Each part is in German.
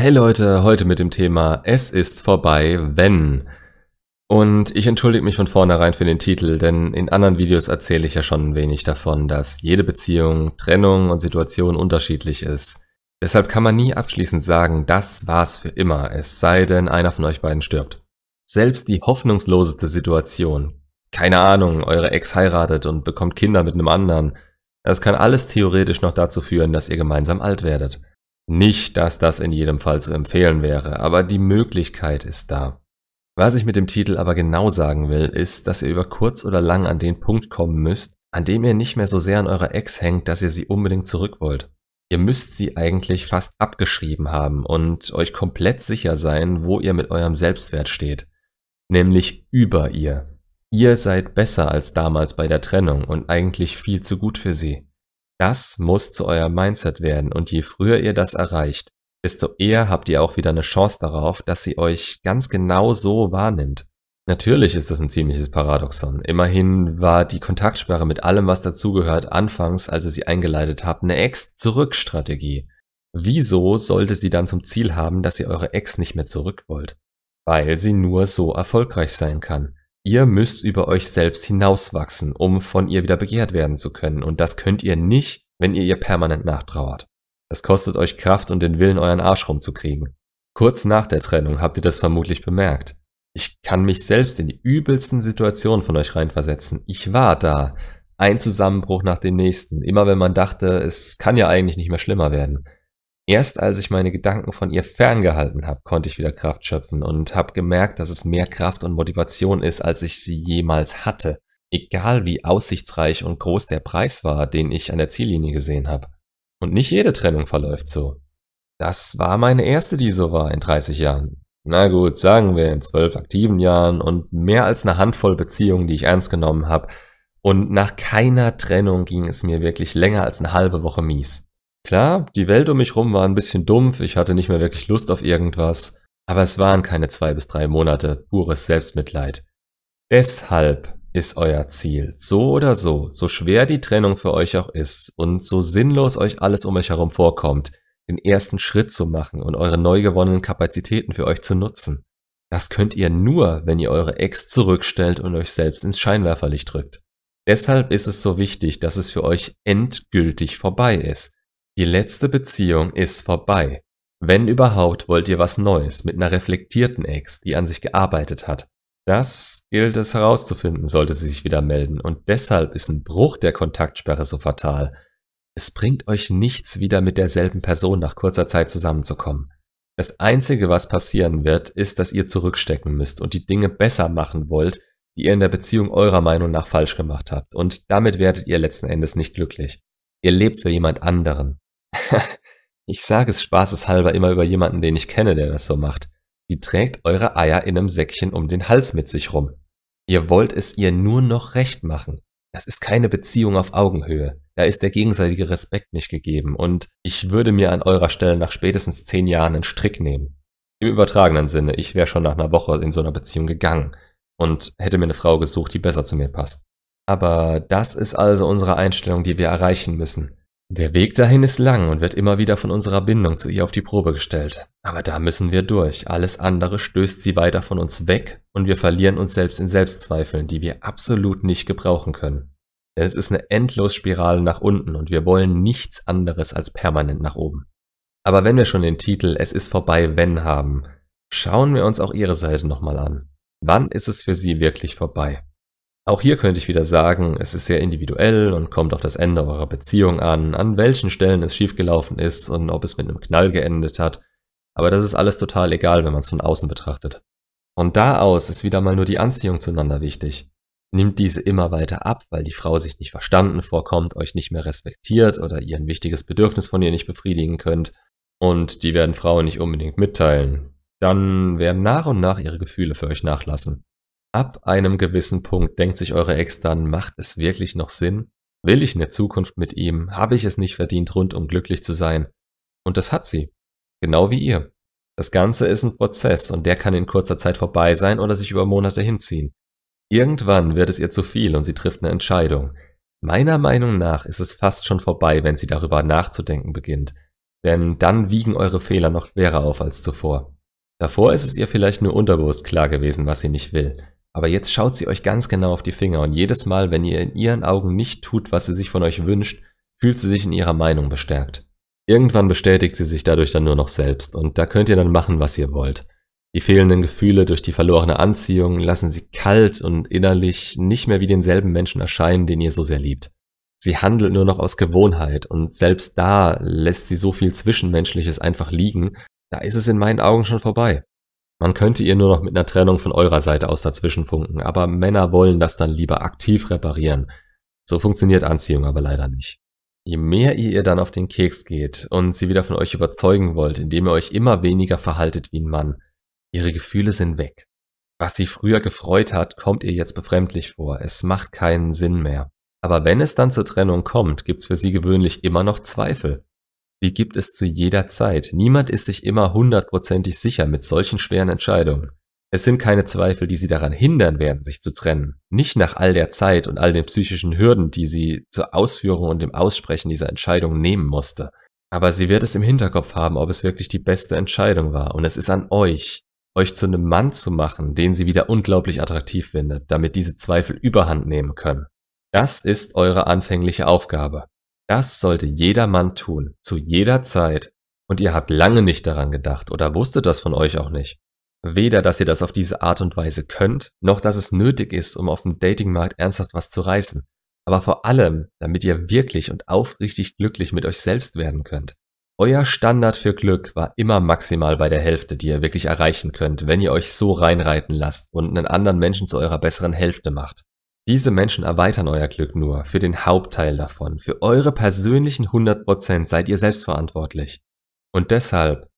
Hey Leute, heute mit dem Thema Es ist vorbei, wenn. Und ich entschuldige mich von vornherein für den Titel, denn in anderen Videos erzähle ich ja schon ein wenig davon, dass jede Beziehung, Trennung und Situation unterschiedlich ist. Deshalb kann man nie abschließend sagen, das war's für immer, es sei denn, einer von euch beiden stirbt. Selbst die hoffnungsloseste Situation, keine Ahnung, eure Ex heiratet und bekommt Kinder mit einem anderen, das kann alles theoretisch noch dazu führen, dass ihr gemeinsam alt werdet. Nicht, dass das in jedem Fall zu empfehlen wäre, aber die Möglichkeit ist da. Was ich mit dem Titel aber genau sagen will, ist, dass ihr über kurz oder lang an den Punkt kommen müsst, an dem ihr nicht mehr so sehr an eurer Ex hängt, dass ihr sie unbedingt zurück wollt. Ihr müsst sie eigentlich fast abgeschrieben haben und euch komplett sicher sein, wo ihr mit eurem Selbstwert steht. Nämlich über ihr. Ihr seid besser als damals bei der Trennung und eigentlich viel zu gut für sie. Das muss zu eurem Mindset werden und je früher ihr das erreicht, desto eher habt ihr auch wieder eine Chance darauf, dass sie euch ganz genau so wahrnimmt. Natürlich ist das ein ziemliches Paradoxon. Immerhin war die Kontaktsperre mit allem, was dazugehört, anfangs, als ihr sie eingeleitet habt, eine Ex-Zurück-Strategie. Wieso sollte sie dann zum Ziel haben, dass ihr eure Ex nicht mehr zurück wollt? Weil sie nur so erfolgreich sein kann. Ihr müsst über euch selbst hinauswachsen, um von ihr wieder begehrt werden zu können. Und das könnt ihr nicht, wenn ihr ihr permanent nachtrauert. Das kostet euch Kraft und den Willen, euren Arsch rumzukriegen. Kurz nach der Trennung habt ihr das vermutlich bemerkt. Ich kann mich selbst in die übelsten Situationen von euch reinversetzen. Ich war da. Ein Zusammenbruch nach dem nächsten. Immer wenn man dachte, es kann ja eigentlich nicht mehr schlimmer werden. Erst als ich meine Gedanken von ihr ferngehalten habe, konnte ich wieder Kraft schöpfen und habe gemerkt, dass es mehr Kraft und Motivation ist, als ich sie jemals hatte. Egal wie aussichtsreich und groß der Preis war, den ich an der Ziellinie gesehen habe. Und nicht jede Trennung verläuft so. Das war meine erste, die so war in 30 Jahren. Na gut, sagen wir in zwölf aktiven Jahren und mehr als eine Handvoll Beziehungen, die ich ernst genommen habe. Und nach keiner Trennung ging es mir wirklich länger als eine halbe Woche mies. Klar, die Welt um mich rum war ein bisschen dumpf, ich hatte nicht mehr wirklich Lust auf irgendwas, aber es waren keine zwei bis drei Monate pures Selbstmitleid. Deshalb ist euer Ziel, so oder so, so schwer die Trennung für euch auch ist und so sinnlos euch alles um euch herum vorkommt, den ersten Schritt zu machen und eure neu gewonnenen Kapazitäten für euch zu nutzen. Das könnt ihr nur, wenn ihr eure Ex zurückstellt und euch selbst ins Scheinwerferlicht drückt. Deshalb ist es so wichtig, dass es für euch endgültig vorbei ist. Die letzte Beziehung ist vorbei. Wenn überhaupt, wollt ihr was Neues mit einer reflektierten Ex, die an sich gearbeitet hat. Das gilt es herauszufinden, sollte sie sich wieder melden. Und deshalb ist ein Bruch der Kontaktsperre so fatal. Es bringt euch nichts, wieder mit derselben Person nach kurzer Zeit zusammenzukommen. Das Einzige, was passieren wird, ist, dass ihr zurückstecken müsst und die Dinge besser machen wollt, die ihr in der Beziehung eurer Meinung nach falsch gemacht habt. Und damit werdet ihr letzten Endes nicht glücklich. Ihr lebt für jemand anderen. ich sage es spaßeshalber immer über jemanden, den ich kenne, der das so macht. Die trägt eure Eier in einem Säckchen um den Hals mit sich rum. Ihr wollt es ihr nur noch recht machen. Das ist keine Beziehung auf Augenhöhe. Da ist der gegenseitige Respekt nicht gegeben und ich würde mir an eurer Stelle nach spätestens zehn Jahren einen Strick nehmen. Im übertragenen Sinne, ich wäre schon nach einer Woche in so einer Beziehung gegangen und hätte mir eine Frau gesucht, die besser zu mir passt. Aber das ist also unsere Einstellung, die wir erreichen müssen. Der Weg dahin ist lang und wird immer wieder von unserer Bindung zu ihr auf die Probe gestellt. Aber da müssen wir durch. Alles andere stößt sie weiter von uns weg und wir verlieren uns selbst in Selbstzweifeln, die wir absolut nicht gebrauchen können. Denn es ist eine Endlosspirale nach unten und wir wollen nichts anderes als permanent nach oben. Aber wenn wir schon den Titel Es ist vorbei, wenn haben, schauen wir uns auch ihre Seite nochmal an. Wann ist es für sie wirklich vorbei? Auch hier könnte ich wieder sagen, es ist sehr individuell und kommt auf das Ende eurer Beziehung an, an welchen Stellen es schiefgelaufen ist und ob es mit einem Knall geendet hat. Aber das ist alles total egal, wenn man es von außen betrachtet. Von da aus ist wieder mal nur die Anziehung zueinander wichtig. Nimmt diese immer weiter ab, weil die Frau sich nicht verstanden vorkommt, euch nicht mehr respektiert oder ihr ein wichtiges Bedürfnis von ihr nicht befriedigen könnt, und die werden Frauen nicht unbedingt mitteilen, dann werden nach und nach ihre Gefühle für euch nachlassen. Ab einem gewissen Punkt denkt sich eure Ex dann, macht es wirklich noch Sinn? Will ich eine Zukunft mit ihm? Habe ich es nicht verdient, rundum glücklich zu sein? Und das hat sie. Genau wie ihr. Das Ganze ist ein Prozess und der kann in kurzer Zeit vorbei sein oder sich über Monate hinziehen. Irgendwann wird es ihr zu viel und sie trifft eine Entscheidung. Meiner Meinung nach ist es fast schon vorbei, wenn sie darüber nachzudenken beginnt. Denn dann wiegen eure Fehler noch schwerer auf als zuvor. Davor ist es ihr vielleicht nur unterbewusst klar gewesen, was sie nicht will. Aber jetzt schaut sie euch ganz genau auf die Finger und jedes Mal, wenn ihr in ihren Augen nicht tut, was sie sich von euch wünscht, fühlt sie sich in ihrer Meinung bestärkt. Irgendwann bestätigt sie sich dadurch dann nur noch selbst und da könnt ihr dann machen, was ihr wollt. Die fehlenden Gefühle durch die verlorene Anziehung lassen sie kalt und innerlich nicht mehr wie denselben Menschen erscheinen, den ihr so sehr liebt. Sie handelt nur noch aus Gewohnheit und selbst da lässt sie so viel Zwischenmenschliches einfach liegen, da ist es in meinen Augen schon vorbei. Man könnte ihr nur noch mit einer Trennung von eurer Seite aus dazwischenfunken, aber Männer wollen das dann lieber aktiv reparieren. So funktioniert Anziehung aber leider nicht. Je mehr ihr ihr dann auf den Keks geht und sie wieder von euch überzeugen wollt, indem ihr euch immer weniger verhaltet wie ein Mann, ihre Gefühle sind weg. Was sie früher gefreut hat, kommt ihr jetzt befremdlich vor. Es macht keinen Sinn mehr. Aber wenn es dann zur Trennung kommt, gibt's für sie gewöhnlich immer noch Zweifel. Die gibt es zu jeder Zeit. Niemand ist sich immer hundertprozentig sicher mit solchen schweren Entscheidungen. Es sind keine Zweifel, die sie daran hindern werden, sich zu trennen. Nicht nach all der Zeit und all den psychischen Hürden, die sie zur Ausführung und dem Aussprechen dieser Entscheidung nehmen musste. Aber sie wird es im Hinterkopf haben, ob es wirklich die beste Entscheidung war. Und es ist an euch, euch zu einem Mann zu machen, den sie wieder unglaublich attraktiv findet, damit diese Zweifel überhand nehmen können. Das ist eure anfängliche Aufgabe. Das sollte jeder Mann tun, zu jeder Zeit, und ihr habt lange nicht daran gedacht oder wusstet das von euch auch nicht. Weder, dass ihr das auf diese Art und Weise könnt, noch dass es nötig ist, um auf dem Datingmarkt ernsthaft was zu reißen. Aber vor allem, damit ihr wirklich und aufrichtig glücklich mit euch selbst werden könnt. Euer Standard für Glück war immer maximal bei der Hälfte, die ihr wirklich erreichen könnt, wenn ihr euch so reinreiten lasst und einen anderen Menschen zu eurer besseren Hälfte macht. Diese Menschen erweitern euer Glück nur für den Hauptteil davon. Für eure persönlichen 100% seid ihr selbstverantwortlich. Und deshalb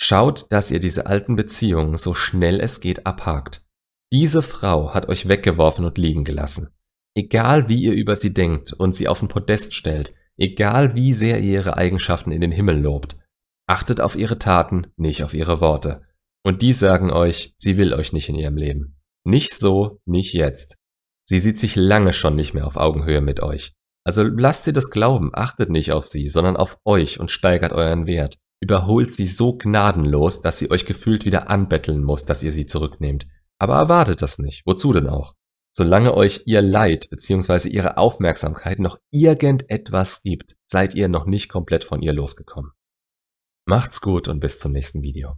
schaut, dass ihr diese alten Beziehungen so schnell es geht abhakt. Diese Frau hat euch weggeworfen und liegen gelassen. Egal wie ihr über sie denkt und sie auf den Podest stellt, egal wie sehr ihr ihre Eigenschaften in den Himmel lobt, achtet auf ihre Taten, nicht auf ihre Worte. Und die sagen euch, sie will euch nicht in ihrem Leben. Nicht so, nicht jetzt. Sie sieht sich lange schon nicht mehr auf Augenhöhe mit euch. Also lasst ihr das glauben, achtet nicht auf sie, sondern auf euch und steigert euren Wert. Überholt sie so gnadenlos, dass sie euch gefühlt wieder anbetteln muss, dass ihr sie zurücknehmt. Aber erwartet das nicht. Wozu denn auch? Solange euch ihr Leid bzw. ihre Aufmerksamkeit noch irgendetwas gibt, seid ihr noch nicht komplett von ihr losgekommen. Macht's gut und bis zum nächsten Video.